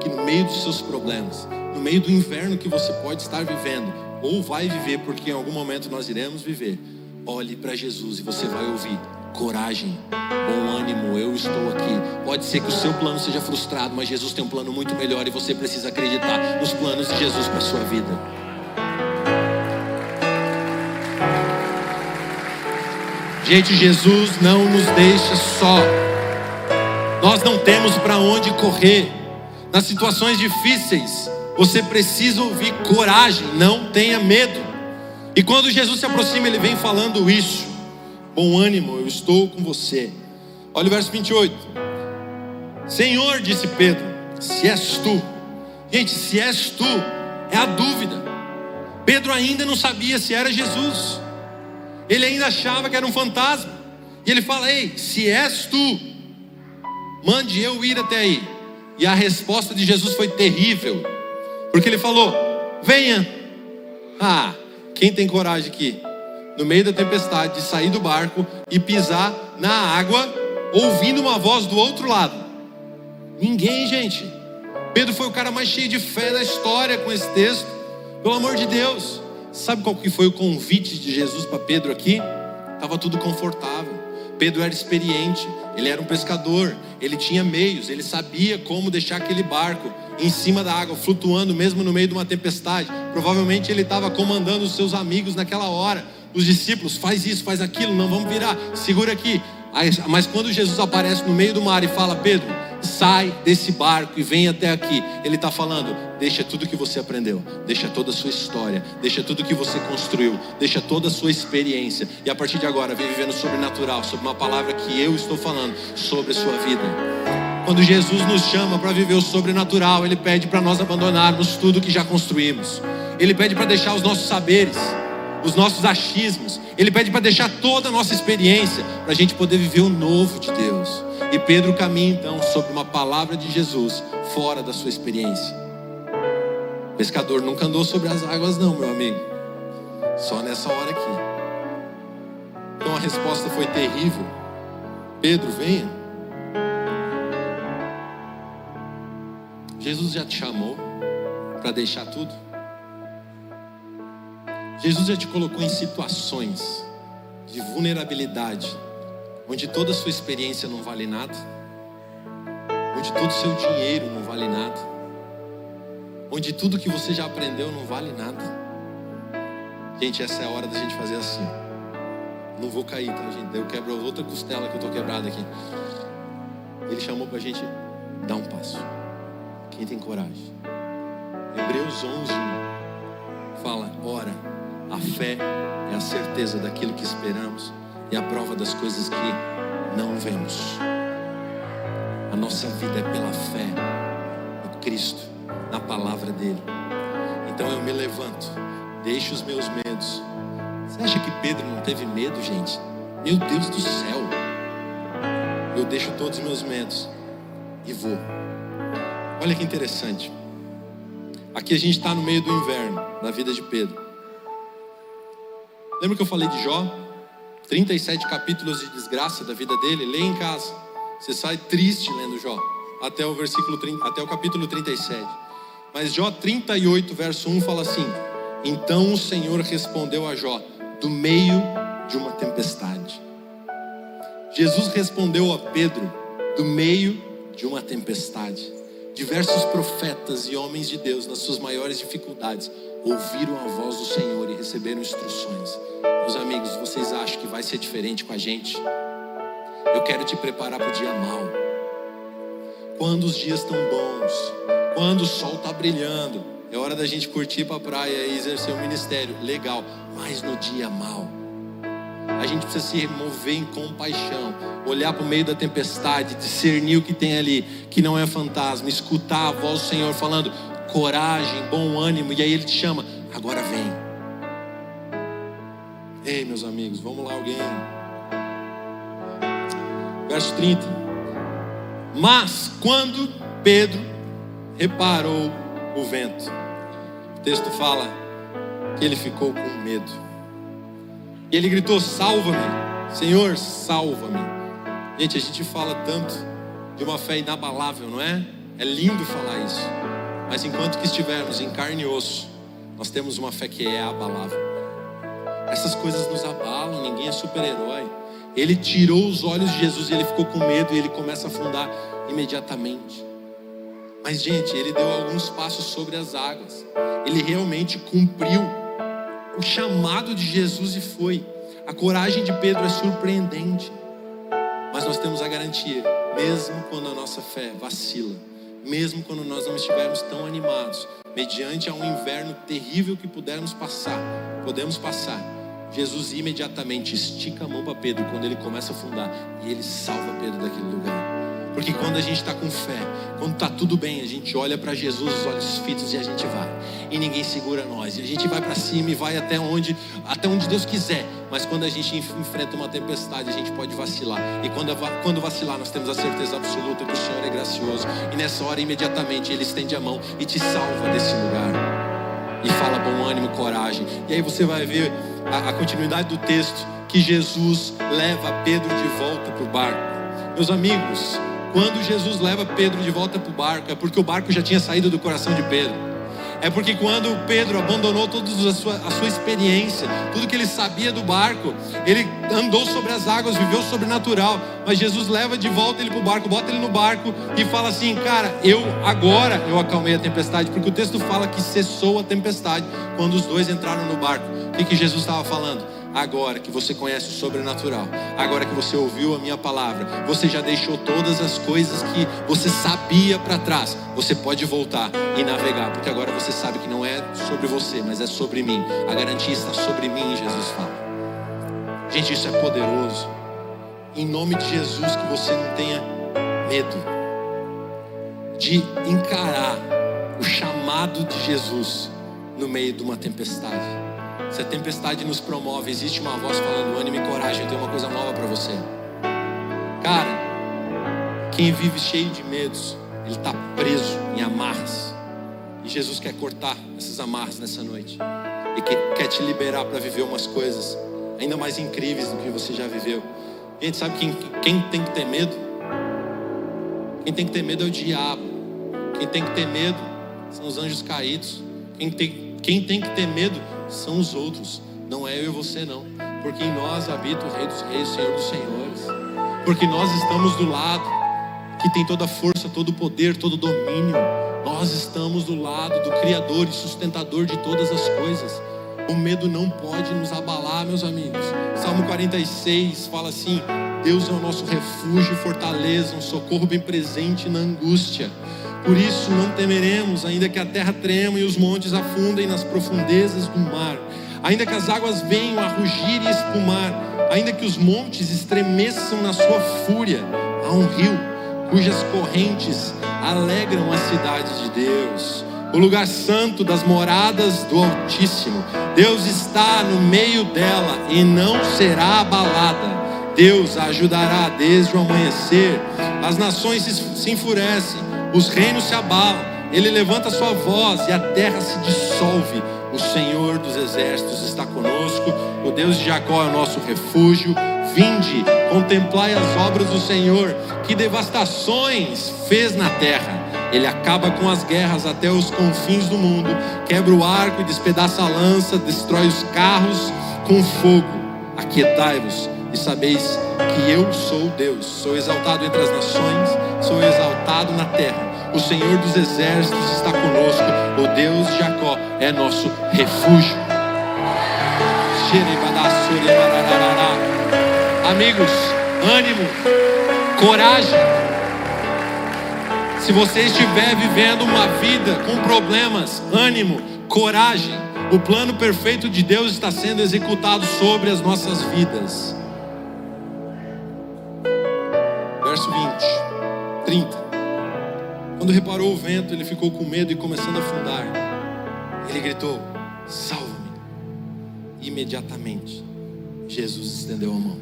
que no meio dos seus problemas, no meio do inverno que você pode estar vivendo, ou vai viver, porque em algum momento nós iremos viver, olhe para Jesus e você vai ouvir: coragem, bom ânimo, eu estou aqui. Pode ser que o seu plano seja frustrado, mas Jesus tem um plano muito melhor e você precisa acreditar nos planos de Jesus para sua vida. Gente, Jesus não nos deixa só. Nós não temos para onde correr. Nas situações difíceis, você precisa ouvir coragem, não tenha medo. E quando Jesus se aproxima, ele vem falando isso. Bom ânimo, eu estou com você. Olha o verso 28. Senhor, disse Pedro, se és tu. Gente, se és tu, é a dúvida. Pedro ainda não sabia se era Jesus. Ele ainda achava que era um fantasma. E ele fala: Ei, se és tu, mande eu ir até aí. E a resposta de Jesus foi terrível, porque ele falou: Venha. Ah, quem tem coragem aqui, no meio da tempestade, de sair do barco e pisar na água, ouvindo uma voz do outro lado? Ninguém, gente. Pedro foi o cara mais cheio de fé da história com esse texto. Pelo amor de Deus. Sabe qual que foi o convite de Jesus para Pedro aqui? Estava tudo confortável. Pedro era experiente, ele era um pescador, ele tinha meios, ele sabia como deixar aquele barco em cima da água, flutuando mesmo no meio de uma tempestade. Provavelmente ele estava comandando os seus amigos naquela hora, os discípulos, faz isso, faz aquilo, não vamos virar, segura aqui. Mas quando Jesus aparece no meio do mar e fala, Pedro, sai desse barco e vem até aqui. Ele está falando: deixa tudo que você aprendeu, deixa toda a sua história, deixa tudo que você construiu, deixa toda a sua experiência. E a partir de agora, vem vivendo sobrenatural, sobre uma palavra que eu estou falando sobre a sua vida. Quando Jesus nos chama para viver o sobrenatural, Ele pede para nós abandonarmos tudo que já construímos. Ele pede para deixar os nossos saberes, os nossos achismos. Ele pede para deixar toda a nossa experiência, para a gente poder viver o novo de Deus. E Pedro caminha então sobre uma palavra de Jesus fora da sua experiência. O pescador nunca andou sobre as águas, não, meu amigo. Só nessa hora aqui. Então a resposta foi terrível. Pedro, venha. Jesus já te chamou para deixar tudo. Jesus já te colocou em situações de vulnerabilidade onde toda a sua experiência não vale nada, onde todo o seu dinheiro não vale nada, onde tudo que você já aprendeu não vale nada. Gente, essa é a hora da gente fazer assim. Não vou cair, tá, gente? Eu quebro outra costela que eu estou quebrada aqui. Ele chamou para a gente dar um passo. Quem tem coragem? Hebreus 11 fala: ora, a fé é a certeza daquilo que esperamos e a prova das coisas que não vemos. A nossa vida é pela fé no Cristo, na palavra dele. Então eu me levanto, deixo os meus medos. Você acha que Pedro não teve medo, gente? Meu Deus do céu. eu deixo todos os meus medos e vou. Olha que interessante. Aqui a gente está no meio do inverno, na vida de Pedro. Lembra que eu falei de Jó? 37 capítulos de desgraça da vida dele, lê em casa. Você sai triste lendo Jó, até o versículo 30, até o capítulo 37. Mas Jó 38, verso 1 fala assim: Então o Senhor respondeu a Jó, do meio de uma tempestade. Jesus respondeu a Pedro, do meio de uma tempestade. Diversos profetas e homens de Deus, nas suas maiores dificuldades, ouviram a voz do Senhor e receberam instruções. Meus amigos, vocês acham que vai ser diferente com a gente? Eu quero te preparar para o dia mau. Quando os dias estão bons, quando o sol está brilhando, é hora da gente curtir para a praia e exercer o ministério. Legal, mas no dia mau. A gente precisa se mover em compaixão, olhar para o meio da tempestade, discernir o que tem ali, que não é fantasma, escutar a voz do Senhor falando: coragem, bom ânimo, e aí Ele te chama, agora vem. Ei, meus amigos, vamos lá, alguém. Verso 30. Mas quando Pedro reparou o vento, o texto fala que ele ficou com medo. E ele gritou: Salva-me, Senhor, salva-me. Gente, a gente fala tanto de uma fé inabalável, não é? É lindo falar isso. Mas enquanto que estivermos em carne e osso, nós temos uma fé que é abalável. Essas coisas nos abalam, ninguém é super-herói. Ele tirou os olhos de Jesus e ele ficou com medo e ele começa a afundar imediatamente. Mas, gente, ele deu alguns passos sobre as águas. Ele realmente cumpriu o chamado de Jesus e foi. A coragem de Pedro é surpreendente. Mas nós temos a garantia, mesmo quando a nossa fé vacila, mesmo quando nós não estivermos tão animados, mediante a um inverno terrível que pudermos passar, podemos passar. Jesus imediatamente estica a mão para Pedro quando ele começa a afundar e ele salva Pedro daquele lugar. Porque quando a gente está com fé, quando está tudo bem, a gente olha para Jesus, os olhos fitos e a gente vai. E ninguém segura nós. E a gente vai para cima e vai até onde, até onde Deus quiser. Mas quando a gente enfrenta uma tempestade, a gente pode vacilar. E quando, quando vacilar, nós temos a certeza absoluta que o Senhor é gracioso. E nessa hora, imediatamente, Ele estende a mão e te salva desse lugar. E fala bom ânimo, coragem. E aí você vai ver a, a continuidade do texto que Jesus leva Pedro de volta para o barco. Meus amigos, quando Jesus leva Pedro de volta para o barco, é porque o barco já tinha saído do coração de Pedro. É porque quando Pedro abandonou toda a sua, a sua experiência, tudo que ele sabia do barco, ele andou sobre as águas, viveu sobrenatural. Mas Jesus leva de volta ele para o barco, bota ele no barco e fala assim: Cara, eu agora eu acalmei a tempestade, porque o texto fala que cessou a tempestade quando os dois entraram no barco. O que, que Jesus estava falando? Agora que você conhece o sobrenatural, agora que você ouviu a minha palavra, você já deixou todas as coisas que você sabia para trás, você pode voltar e navegar, porque agora você sabe que não é sobre você, mas é sobre mim. A garantia está sobre mim, Jesus fala. Gente, isso é poderoso. Em nome de Jesus, que você não tenha medo de encarar o chamado de Jesus no meio de uma tempestade. Se a tempestade nos promove, existe uma voz falando: ânimo e coragem, eu tenho uma coisa nova para você. Cara, quem vive cheio de medos, ele está preso em amarras. E Jesus quer cortar essas amarras nessa noite. E quer te liberar para viver umas coisas ainda mais incríveis do que você já viveu. Gente, sabe quem, quem tem que ter medo? Quem tem que ter medo é o diabo. Quem tem que ter medo são os anjos caídos. Quem tem, quem tem que ter medo são os outros, não é eu e você não, porque em nós habita o Rei dos Reis, Senhor dos Senhores, porque nós estamos do lado que tem toda a força, todo o poder, todo o domínio. Nós estamos do lado do Criador e sustentador de todas as coisas. O medo não pode nos abalar, meus amigos. Salmo 46 fala assim: Deus é o nosso refúgio e fortaleza, um socorro bem presente na angústia. Por isso não temeremos, ainda que a terra trema e os montes afundem nas profundezas do mar, ainda que as águas venham a rugir e espumar, ainda que os montes estremeçam na sua fúria. Há um rio cujas correntes alegram a cidade de Deus, o lugar santo das moradas do Altíssimo. Deus está no meio dela e não será abalada. Deus a ajudará desde o amanhecer. As nações se enfurecem, os reinos se abalam. Ele levanta sua voz e a terra se dissolve. O Senhor dos exércitos está conosco. O Deus de Jacó é o nosso refúgio. Vinde, contemplai as obras do Senhor, que devastações fez na terra. Ele acaba com as guerras até os confins do mundo, quebra o arco e despedaça a lança, destrói os carros com fogo. Aquietai-vos e sabeis que eu sou Deus. Sou exaltado entre as nações, sou exaltado na terra. O Senhor dos exércitos está conosco, o Deus de Jacó é nosso refúgio. Amigos, ânimo, coragem. Se você estiver vivendo uma vida com problemas, ânimo, coragem. O plano perfeito de Deus está sendo executado sobre as nossas vidas. 30. Quando reparou o vento, ele ficou com medo e começando a afundar. Ele gritou: Salva-me. Imediatamente, Jesus estendeu a mão.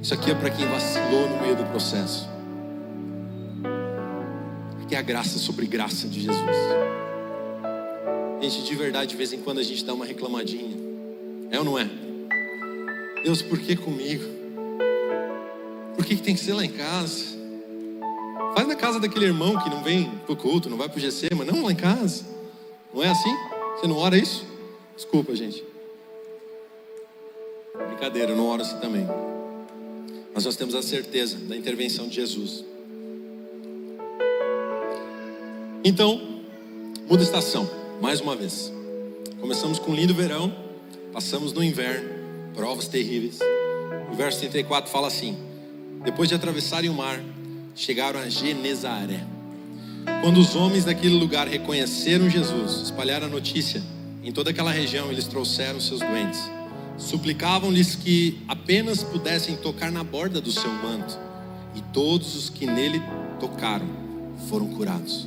Isso aqui é para quem vacilou no meio do processo. Aqui é a graça sobre graça de Jesus. Gente, de verdade, de vez em quando a gente dá uma reclamadinha. É ou não é? Deus, por que comigo? Por que, que tem que ser lá em casa? Faz na casa daquele irmão que não vem pro culto, não vai pro GC, mas não lá em casa. Não é assim? Você não ora isso? Desculpa, gente. Brincadeira, eu não oro assim também. Mas nós temos a certeza da intervenção de Jesus. Então, muda estação, mais uma vez. Começamos com um lindo verão, passamos no inverno, provas terríveis. O verso 34 fala assim: Depois de atravessarem o mar, chegaram a Genezaré. Quando os homens daquele lugar reconheceram Jesus, espalharam a notícia em toda aquela região, eles trouxeram seus doentes Suplicavam-lhes que apenas pudessem tocar na borda do seu manto, e todos os que nele tocaram foram curados.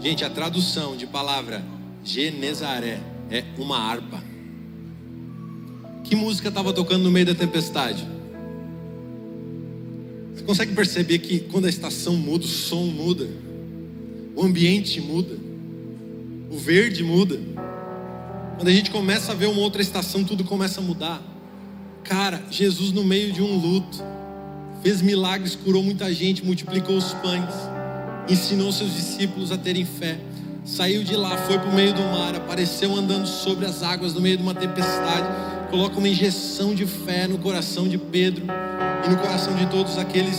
Gente, a tradução de palavra Genezaré é uma harpa. Que música estava tocando no meio da tempestade? Você consegue perceber que quando a estação muda, o som muda, o ambiente muda, o verde muda. Quando a gente começa a ver uma outra estação, tudo começa a mudar. Cara, Jesus no meio de um luto, fez milagres, curou muita gente, multiplicou os pães, ensinou seus discípulos a terem fé. Saiu de lá, foi para o meio do mar, apareceu andando sobre as águas no meio de uma tempestade. Coloca uma injeção de fé no coração de Pedro e no coração de todos aqueles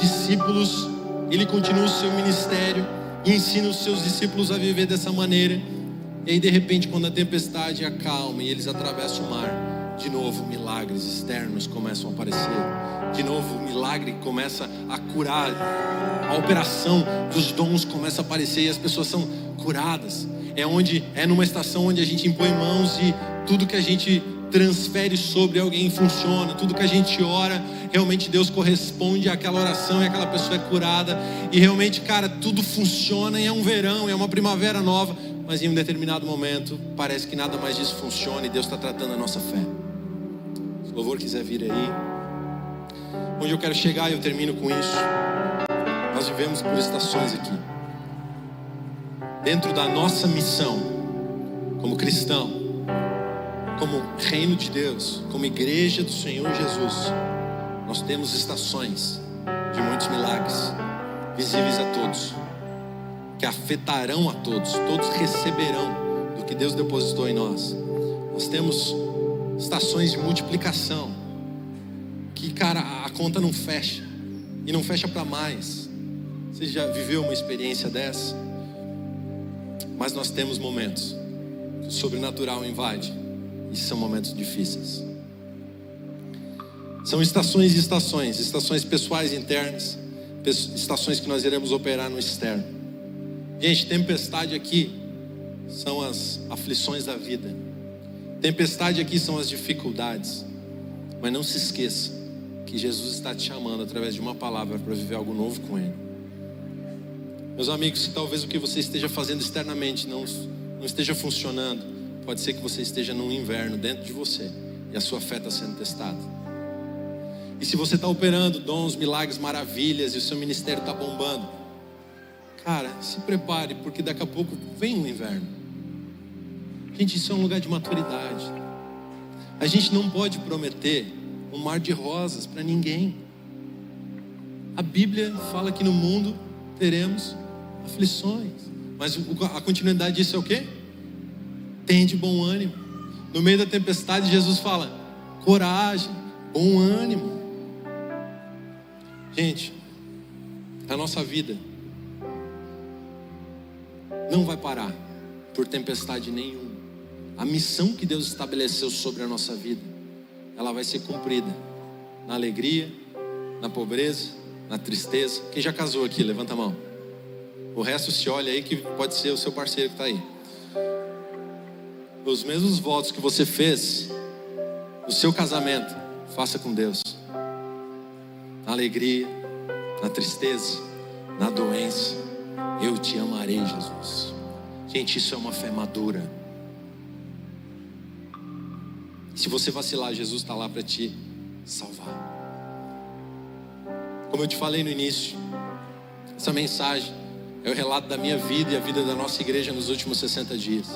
discípulos. Ele continua o seu ministério e ensina os seus discípulos a viver dessa maneira. E aí, de repente, quando a tempestade acalma e eles atravessam o mar, de novo milagres externos começam a aparecer. De novo, o milagre começa a curar. A operação dos dons começa a aparecer e as pessoas são curadas. É onde é numa estação onde a gente impõe mãos e tudo que a gente transfere sobre alguém funciona. Tudo que a gente ora, realmente Deus corresponde àquela oração e aquela pessoa é curada. E realmente, cara, tudo funciona e é um verão, é uma primavera nova mas em um determinado momento parece que nada mais disso funciona e Deus está tratando a nossa fé. Se o louvor quiser vir aí, onde eu quero chegar, eu termino com isso. Nós vivemos por estações aqui. Dentro da nossa missão, como cristão, como reino de Deus, como igreja do Senhor Jesus, nós temos estações de muitos milagres, visíveis a todos que afetarão a todos, todos receberão do que Deus depositou em nós. Nós temos estações de multiplicação, que, cara, a conta não fecha, e não fecha para mais. Você já viveu uma experiência dessa? Mas nós temos momentos que o sobrenatural invade, e são momentos difíceis. São estações e estações, estações pessoais internas, estações que nós iremos operar no externo. Gente, tempestade aqui são as aflições da vida. Tempestade aqui são as dificuldades. Mas não se esqueça que Jesus está te chamando através de uma palavra para viver algo novo com Ele. Meus amigos, talvez o que você esteja fazendo externamente não, não esteja funcionando, pode ser que você esteja num inverno dentro de você e a sua fé está sendo testada. E se você está operando dons, milagres, maravilhas e o seu ministério está bombando, cara, se prepare, porque daqui a pouco vem o inverno. Gente, isso é um lugar de maturidade. A gente não pode prometer um mar de rosas para ninguém. A Bíblia fala que no mundo teremos aflições. Mas a continuidade disso é o quê? Tem de bom ânimo. No meio da tempestade, Jesus fala: coragem, bom ânimo. Gente, a nossa vida não vai parar por tempestade nenhuma. A missão que Deus estabeleceu sobre a nossa vida, ela vai ser cumprida na alegria, na pobreza, na tristeza. Quem já casou aqui, levanta a mão. O resto se olha aí que pode ser o seu parceiro que está aí. Os mesmos votos que você fez no seu casamento, faça com Deus. Na alegria, na tristeza, na doença, eu te amarei, Jesus. Gente, isso é uma fé madura. Se você vacilar, Jesus está lá para te salvar. Como eu te falei no início, essa mensagem é o relato da minha vida e a vida da nossa igreja nos últimos 60 dias.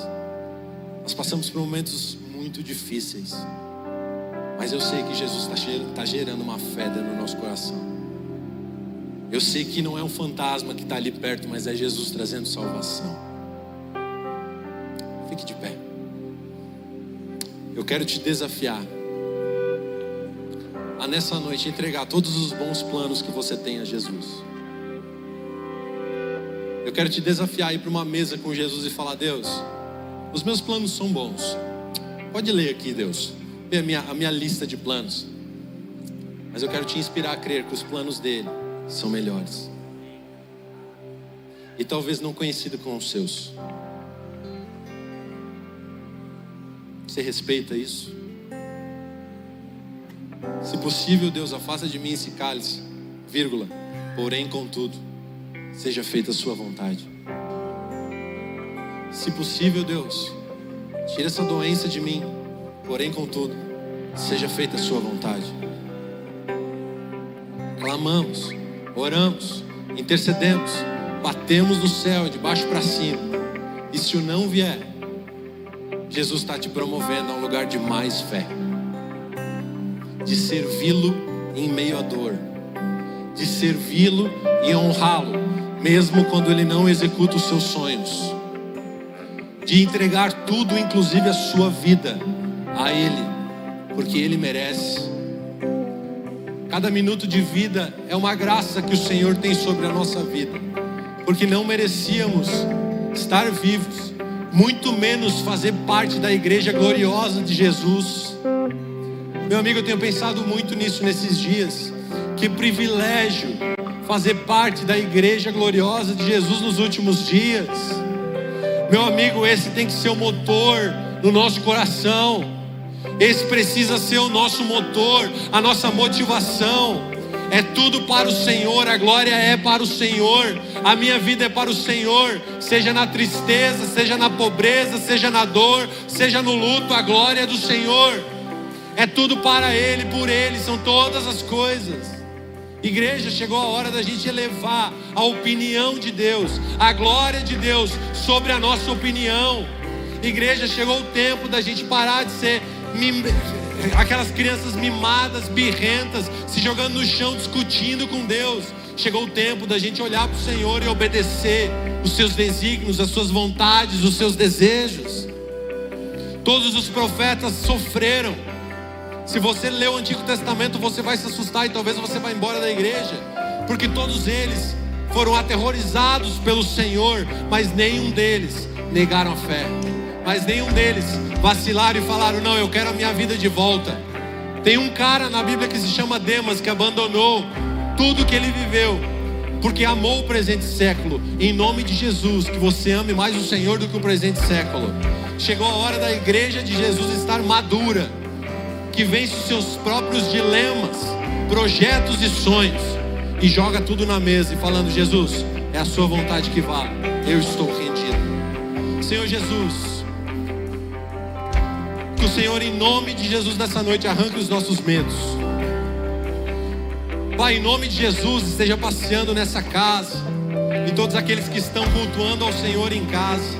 Nós passamos por momentos muito difíceis, mas eu sei que Jesus está tá gerando uma fé do nosso coração. Eu sei que não é um fantasma que está ali perto, mas é Jesus trazendo salvação. Fique de pé. Eu quero te desafiar a nessa noite entregar todos os bons planos que você tem a Jesus. Eu quero te desafiar a ir para uma mesa com Jesus e falar: Deus, os meus planos são bons. Pode ler aqui, Deus, ver a minha, a minha lista de planos. Mas eu quero te inspirar a crer que os planos dele são melhores. E talvez não conhecido com os seus. Você respeita isso? Se possível, Deus, afasta de mim esse cálice, vírgula, porém, contudo, seja feita a sua vontade. Se possível, Deus, tira essa doença de mim, porém, contudo, seja feita a sua vontade. Clamamos, oramos, intercedemos, batemos no céu, de baixo para cima. E se o não vier, Jesus está te promovendo a um lugar de mais fé de servi-lo em meio à dor, de servi-lo e honrá-lo, mesmo quando ele não executa os seus sonhos, de entregar tudo, inclusive a sua vida, a Ele, porque Ele merece. Cada minuto de vida é uma graça que o Senhor tem sobre a nossa vida, porque não merecíamos estar vivos, muito menos fazer parte da igreja gloriosa de Jesus. Meu amigo, eu tenho pensado muito nisso nesses dias. Que privilégio fazer parte da igreja gloriosa de Jesus nos últimos dias. Meu amigo, esse tem que ser o motor no nosso coração. Esse precisa ser o nosso motor, a nossa motivação. É tudo para o Senhor, a glória é para o Senhor, a minha vida é para o Senhor, seja na tristeza, seja na pobreza, seja na dor, seja no luto, a glória é do Senhor. É tudo para Ele, por Ele, são todas as coisas. Igreja, chegou a hora da gente elevar a opinião de Deus, a glória de Deus sobre a nossa opinião. Igreja, chegou o tempo da gente parar de ser mim... aquelas crianças mimadas, birrentas, se jogando no chão, discutindo com Deus. Chegou o tempo da gente olhar para o Senhor e obedecer os seus desígnios, as suas vontades, os seus desejos. Todos os profetas sofreram se você lê o Antigo Testamento, você vai se assustar e talvez você vá embora da igreja, porque todos eles foram aterrorizados pelo Senhor, mas nenhum deles negaram a fé, mas nenhum deles vacilaram e falaram: Não, eu quero a minha vida de volta. Tem um cara na Bíblia que se chama Demas que abandonou tudo que ele viveu, porque amou o presente século. Em nome de Jesus, que você ame mais o Senhor do que o presente século. Chegou a hora da igreja de Jesus estar madura que vence os seus próprios dilemas, projetos e sonhos e joga tudo na mesa e falando: Jesus, é a Sua vontade que vale, eu estou rendido. Senhor Jesus, que o Senhor, em nome de Jesus, nessa noite, arranque os nossos medos, Pai, em nome de Jesus, esteja passeando nessa casa. E todos aqueles que estão cultuando ao Senhor em casa.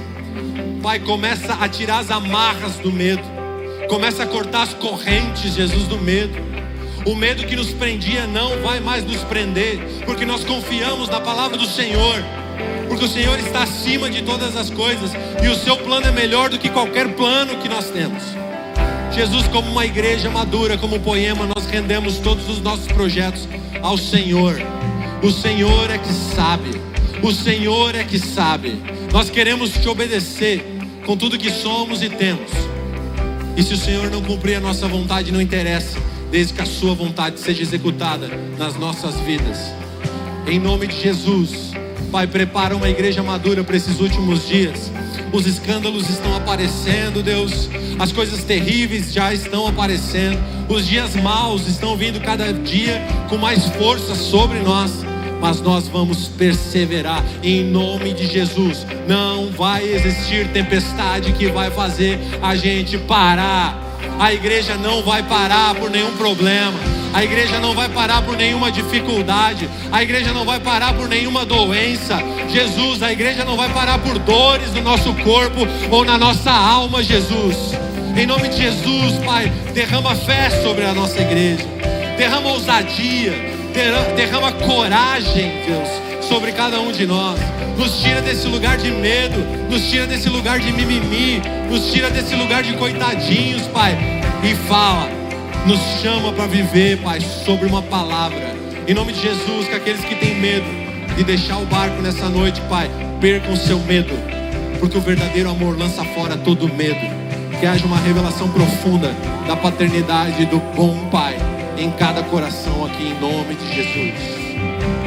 Pai, começa a tirar as amarras do medo. Começa a cortar as correntes, Jesus, do medo. O medo que nos prendia não vai mais nos prender, porque nós confiamos na palavra do Senhor. Porque o Senhor está acima de todas as coisas e o seu plano é melhor do que qualquer plano que nós temos. Jesus, como uma igreja madura, como um poema, nós rendemos todos os nossos projetos ao Senhor. O Senhor é que sabe. O Senhor é que sabe. Nós queremos te obedecer com tudo que somos e temos. E se o Senhor não cumprir a nossa vontade, não interessa, desde que a sua vontade seja executada nas nossas vidas. Em nome de Jesus, Pai, prepara uma igreja madura para esses últimos dias. Os escândalos estão aparecendo, Deus. As coisas terríveis já estão aparecendo. Os dias maus estão vindo cada dia com mais força sobre nós mas nós vamos perseverar em nome de Jesus. Não vai existir tempestade que vai fazer a gente parar. A igreja não vai parar por nenhum problema. A igreja não vai parar por nenhuma dificuldade. A igreja não vai parar por nenhuma doença. Jesus, a igreja não vai parar por dores no nosso corpo ou na nossa alma, Jesus. Em nome de Jesus, Pai, derrama fé sobre a nossa igreja. Derrama ousadia, derrama coragem, Deus, sobre cada um de nós. Nos tira desse lugar de medo, nos tira desse lugar de mimimi, nos tira desse lugar de coitadinhos, Pai. E fala, nos chama para viver, Pai, sobre uma palavra. Em nome de Jesus, que aqueles que têm medo de deixar o barco nessa noite, Pai, percam seu medo, porque o verdadeiro amor lança fora todo medo. Que haja uma revelação profunda da paternidade do bom Pai em cada coração aqui, em nome de Jesus.